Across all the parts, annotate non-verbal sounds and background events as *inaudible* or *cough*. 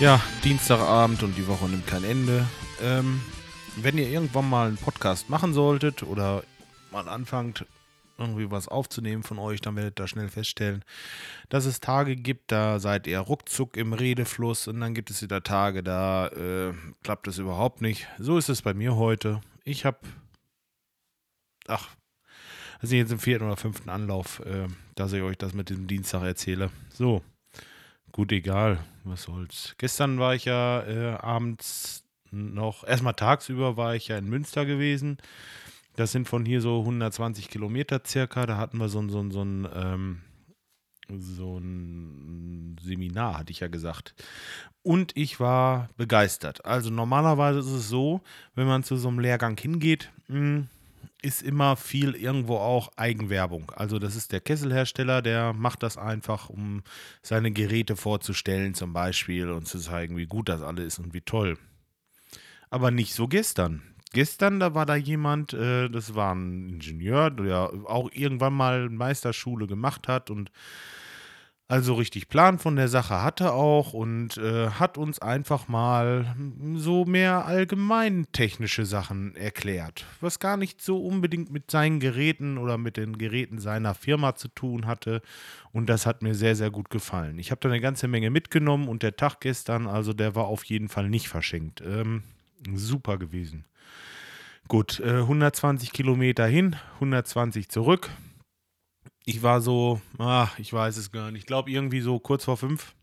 Ja, Dienstagabend und die Woche nimmt kein Ende. Ähm, wenn ihr irgendwann mal einen Podcast machen solltet oder mal anfangt, irgendwie was aufzunehmen von euch, dann werdet ihr schnell feststellen, dass es Tage gibt, da seid ihr ruckzuck im Redefluss und dann gibt es wieder Tage, da äh, klappt es überhaupt nicht. So ist es bei mir heute. Ich habe, ach, also jetzt im vierten oder fünften Anlauf, äh, dass ich euch das mit dem Dienstag erzähle. So, gut, egal, was soll's. Gestern war ich ja äh, abends noch, erstmal tagsüber war ich ja in Münster gewesen. Das sind von hier so 120 Kilometer circa. Da hatten wir so ein, so ein, so ein, ähm, so ein Seminar, hatte ich ja gesagt. Und ich war begeistert. Also normalerweise ist es so, wenn man zu so einem Lehrgang hingeht, mh, ist immer viel irgendwo auch Eigenwerbung. Also das ist der Kesselhersteller, der macht das einfach, um seine Geräte vorzustellen zum Beispiel und zu zeigen, wie gut das alles ist und wie toll. Aber nicht so gestern. Gestern, da war da jemand, äh, das war ein Ingenieur, der auch irgendwann mal Meisterschule gemacht hat und also richtig Plan von der Sache hatte auch und äh, hat uns einfach mal so mehr allgemein technische Sachen erklärt, was gar nicht so unbedingt mit seinen Geräten oder mit den Geräten seiner Firma zu tun hatte und das hat mir sehr, sehr gut gefallen. Ich habe da eine ganze Menge mitgenommen und der Tag gestern, also der war auf jeden Fall nicht verschenkt. Ähm, super gewesen. Gut, äh, 120 Kilometer hin, 120 zurück ich war so, ach, ich weiß es gar nicht. Ich glaube irgendwie so kurz vor fünf.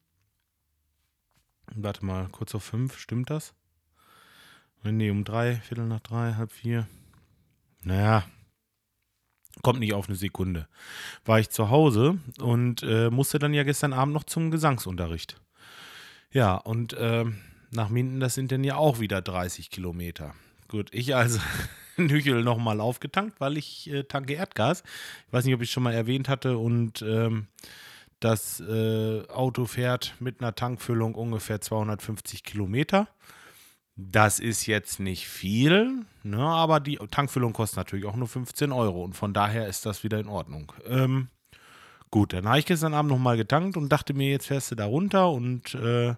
Warte mal, kurz vor fünf, stimmt das? Nee, um drei, Viertel nach drei, halb vier. Naja, kommt nicht auf eine Sekunde. War ich zu Hause und äh, musste dann ja gestern Abend noch zum Gesangsunterricht. Ja, und äh, nach Minden, das sind dann ja auch wieder 30 Kilometer. Gut, ich also *laughs* Nüchel nochmal aufgetankt, weil ich äh, tanke Erdgas. Ich weiß nicht, ob ich es schon mal erwähnt hatte und ähm, das äh, Auto fährt mit einer Tankfüllung ungefähr 250 Kilometer. Das ist jetzt nicht viel, ne, aber die Tankfüllung kostet natürlich auch nur 15 Euro und von daher ist das wieder in Ordnung. Ähm, gut, dann habe ich gestern Abend nochmal getankt und dachte mir, jetzt fährst du da runter und äh,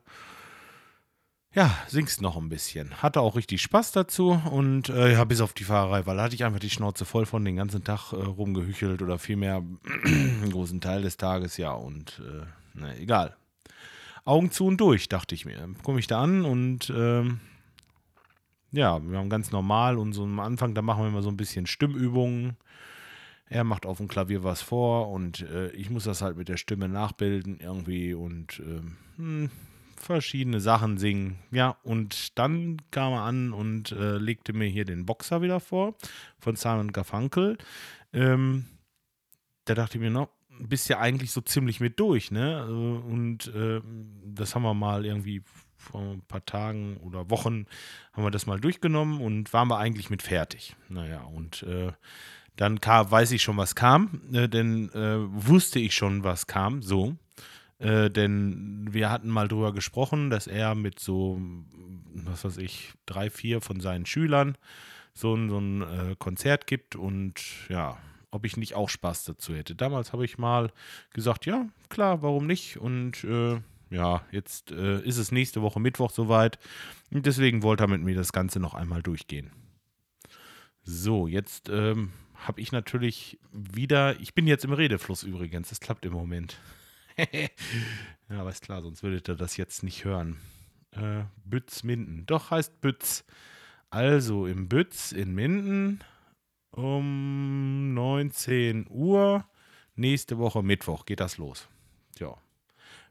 ja, singst noch ein bisschen. Hatte auch richtig Spaß dazu und äh, ja, bis auf die Fahrerei, weil da hatte ich einfach die Schnauze voll von den ganzen Tag äh, rumgehüchelt oder vielmehr *clears throat* einen großen Teil des Tages, ja, und äh, na, egal. Augen zu und durch, dachte ich mir. Komme ich da an und ähm, ja, wir haben ganz normal und so am Anfang, da machen wir immer so ein bisschen Stimmübungen. Er macht auf dem Klavier was vor und äh, ich muss das halt mit der Stimme nachbilden irgendwie und hm, verschiedene Sachen singen. Ja, und dann kam er an und äh, legte mir hier den Boxer wieder vor von Simon Garfunkel. Ähm, da dachte ich mir noch, bist ja eigentlich so ziemlich mit durch, ne? Äh, und äh, das haben wir mal irgendwie vor ein paar Tagen oder Wochen haben wir das mal durchgenommen und waren wir eigentlich mit fertig. Naja, und äh, dann kam, weiß ich schon, was kam, äh, denn äh, wusste ich schon, was kam, so. Äh, denn wir hatten mal drüber gesprochen, dass er mit so, was weiß ich, drei, vier von seinen Schülern so ein, so ein äh, Konzert gibt und ja, ob ich nicht auch Spaß dazu hätte. Damals habe ich mal gesagt, ja, klar, warum nicht? Und äh, ja, jetzt äh, ist es nächste Woche Mittwoch soweit. Und deswegen wollte er mit mir das Ganze noch einmal durchgehen. So, jetzt ähm, habe ich natürlich wieder, ich bin jetzt im Redefluss übrigens, das klappt im Moment. *laughs* ja, aber ist klar, sonst würdet ihr das jetzt nicht hören. Äh, Bütz Minden. Doch, heißt Bütz. Also im Bütz in Minden um 19 Uhr. Nächste Woche Mittwoch geht das los. Ja.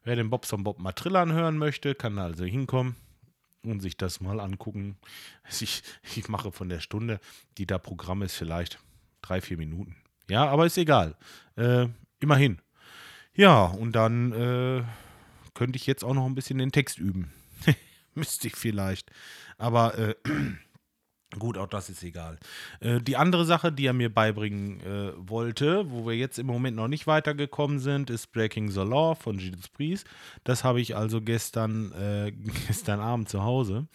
Wer den Bobson Bob mal hören möchte, kann da also hinkommen und sich das mal angucken. Ich, ich mache von der Stunde, die da Programm ist, vielleicht drei, vier Minuten. Ja, aber ist egal. Äh, immerhin. Ja, und dann äh, könnte ich jetzt auch noch ein bisschen den Text üben. *laughs* Müsste ich vielleicht. Aber äh, *clears throat* gut, auch das ist egal. Äh, die andere Sache, die er mir beibringen äh, wollte, wo wir jetzt im Moment noch nicht weitergekommen sind, ist Breaking the Law von Judas Priest. Das habe ich also gestern, äh, *laughs* gestern Abend zu Hause.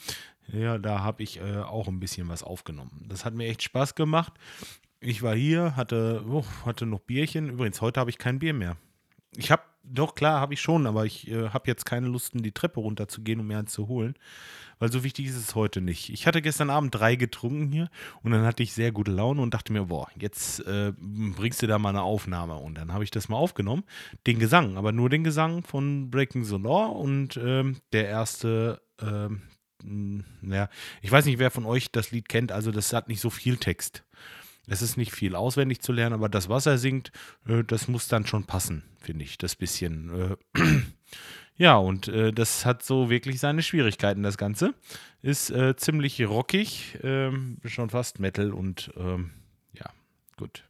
Ja, da habe ich äh, auch ein bisschen was aufgenommen. Das hat mir echt Spaß gemacht. Ich war hier, hatte, oh, hatte noch Bierchen. Übrigens, heute habe ich kein Bier mehr. Ich habe, doch klar, habe ich schon, aber ich äh, habe jetzt keine Lust, in die Treppe runterzugehen, um mir einen zu holen. Weil so wichtig ist es heute nicht. Ich hatte gestern Abend drei getrunken hier und dann hatte ich sehr gute Laune und dachte mir, boah, jetzt äh, bringst du da mal eine Aufnahme. Und dann habe ich das mal aufgenommen. Den Gesang, aber nur den Gesang von Breaking the Law und ähm, der erste, ähm, naja, ich weiß nicht, wer von euch das Lied kennt, also das hat nicht so viel Text. Es ist nicht viel auswendig zu lernen, aber das, was er singt, äh, das muss dann schon passen, finde ich. Das bisschen. Äh, *clears throat* ja, und äh, das hat so wirklich seine Schwierigkeiten, das Ganze. Ist ziemlich rockig, ähm, schon fast Metal und ähm, ja, gut.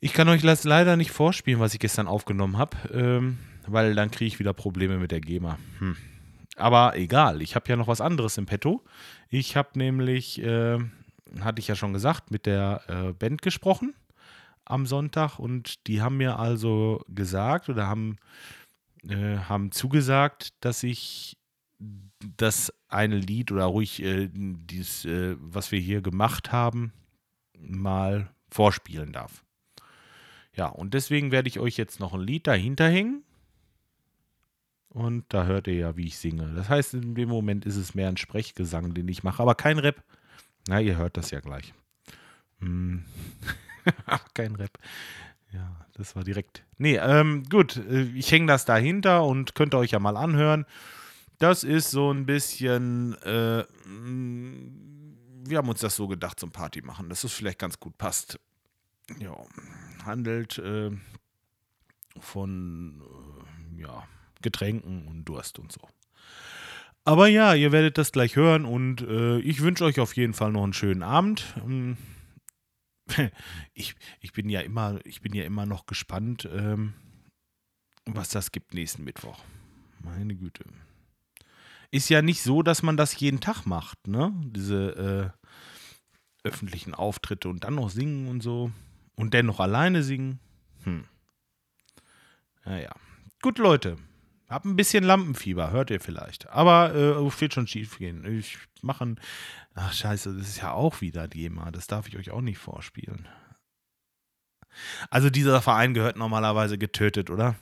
Ich kann euch das leider nicht vorspielen, was ich gestern aufgenommen habe, ähm, weil dann kriege ich wieder Probleme mit der GEMA. Hm. Aber egal, ich habe ja noch was anderes im Petto. Ich habe nämlich äh, hatte ich ja schon gesagt, mit der äh, Band gesprochen am Sonntag und die haben mir also gesagt oder haben, äh, haben zugesagt, dass ich das eine Lied oder ruhig äh, dieses, äh, was wir hier gemacht haben, mal vorspielen darf. Ja, und deswegen werde ich euch jetzt noch ein Lied dahinter hängen. Und da hört ihr ja, wie ich singe. Das heißt, in dem Moment ist es mehr ein Sprechgesang, den ich mache, aber kein Rap. Na, ihr hört das ja gleich. Hm. *laughs* Kein Rap. Ja, das war direkt. Nee, ähm, gut. Äh, ich hänge das dahinter und könnt euch ja mal anhören. Das ist so ein bisschen. Äh, mm, wir haben uns das so gedacht zum Party machen, dass es vielleicht ganz gut passt. Ja, handelt äh, von äh, ja, Getränken und Durst und so. Aber ja, ihr werdet das gleich hören und äh, ich wünsche euch auf jeden Fall noch einen schönen Abend. Ähm, *laughs* ich, ich, bin ja immer, ich bin ja immer noch gespannt, ähm, was das gibt nächsten Mittwoch. Meine Güte. Ist ja nicht so, dass man das jeden Tag macht, ne? Diese äh, öffentlichen Auftritte und dann noch singen und so. Und dennoch alleine singen. Hm. Naja. Gut, Leute. Hab ein bisschen Lampenfieber, hört ihr vielleicht. Aber äh, wird schon schief gehen. Ich mache Ach, scheiße, das ist ja auch wieder GEMA. Das darf ich euch auch nicht vorspielen. Also, dieser Verein gehört normalerweise getötet, oder?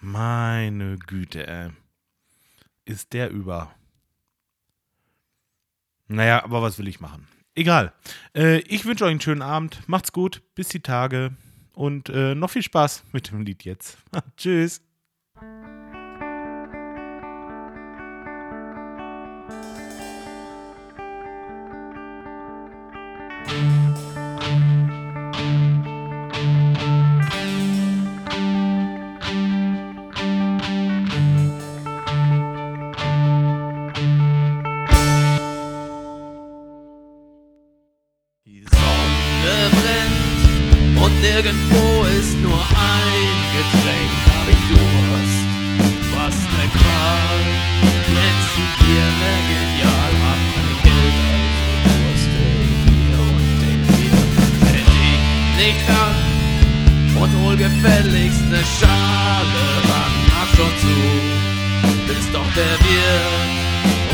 Meine Güte, ey. Ist der über. Naja, aber was will ich machen? Egal. Äh, ich wünsche euch einen schönen Abend. Macht's gut. Bis die Tage. Und äh, noch viel Spaß mit dem Lied jetzt. *laughs* Tschüss. Nirgendwo ist nur ein Getränk, hab ich Durst. Was ne Qual, letzten Bier, ne genial, hab kein Geld, also durste hier und den wieder. Hätt ich nicht an und hol gefälligst ne Schale dann mach schon zu, bist doch der Wirt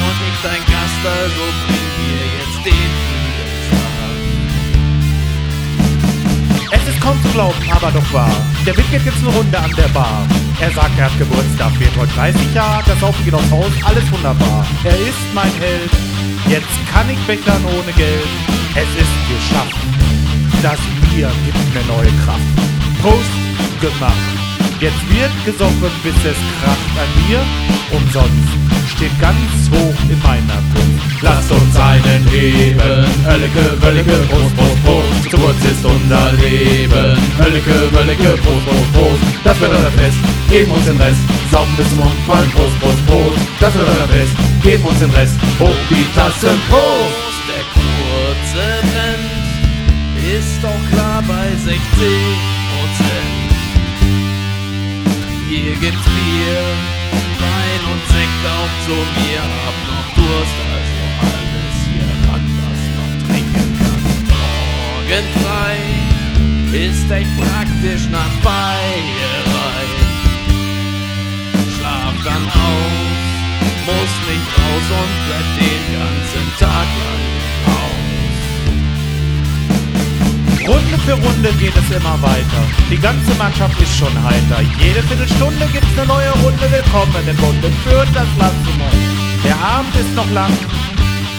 und ich dein Gast, also bring mir jetzt den geht aufs Haus, alles wunderbar. Er ist mein Held, jetzt kann ich bechern ohne Geld. Es ist geschafft, das Bier gibt mir neue Kraft. Prost gemacht, jetzt wird gesoffen, bis es kracht an mir. Umsonst steht ganz hoch in meiner Brust. Lasst uns einen heben, Hölleke, Wöllige, Prost, Prost, Prost. Zu kurz ist unser Leben, Hölleke, Wöllige, Prost, Prost, Prost. Das wird unser Fest, geben uns den Rest. Saufen bis zum Umfallen, Prost, Prost, Prost. Das wird euer Fest, gebt uns den Rest. Hoch die Tassen, Prost! Der kurze Trend ist doch klar bei 60 Prozent. Hier gibt's Bier, Wein und Sekt auch zu mir. Ist echt praktisch nach Feierei dann aus, muss nicht raus und bleibt den ganzen Tag lang aus. Runde für Runde geht es immer weiter. Die ganze Mannschaft ist schon heiter. Jede Viertelstunde gibt's eine neue Runde. Willkommen im Bunde führt das Land zum Mond. Der Abend ist noch lang,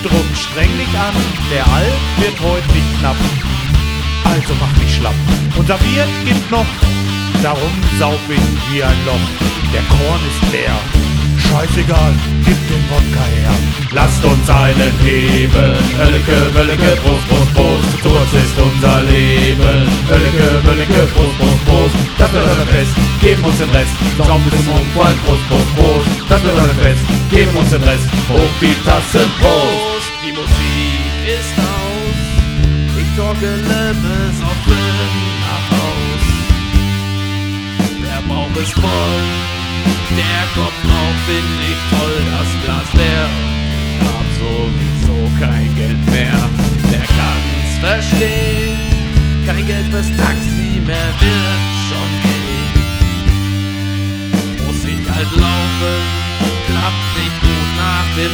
drum streng dich an. Der Alt wird heute nicht knapp. Also mach nicht schlapp. Unser Bier gibt noch, darum saug ich wie ein Loch. Der Korn ist leer. Scheißegal, gib den Wodka her. Lasst uns einen heben, Hölleke, Wöllecke, Prost, Prost, Prost, kurz ist unser Leben. Hölleke, Wöllecke, Prost, Prost, Prost, das wird ein Fest, geben uns den Rest, Saum bis zum Umfall, Prost, Prost, Prost, das wird ein Fest, geben uns den Rest, hoch die Tassen, Prost. Die Musik ich bis auf nach Haus. Der Bauch ist voll, der Kopf auch find ich toll, das Glas leer. Ich hab sowieso kein Geld mehr, der kann's verstehen. Kein Geld fürs Taxi mehr wird schon gehen. Muss ich halt laufen, klappt nicht gut nach dem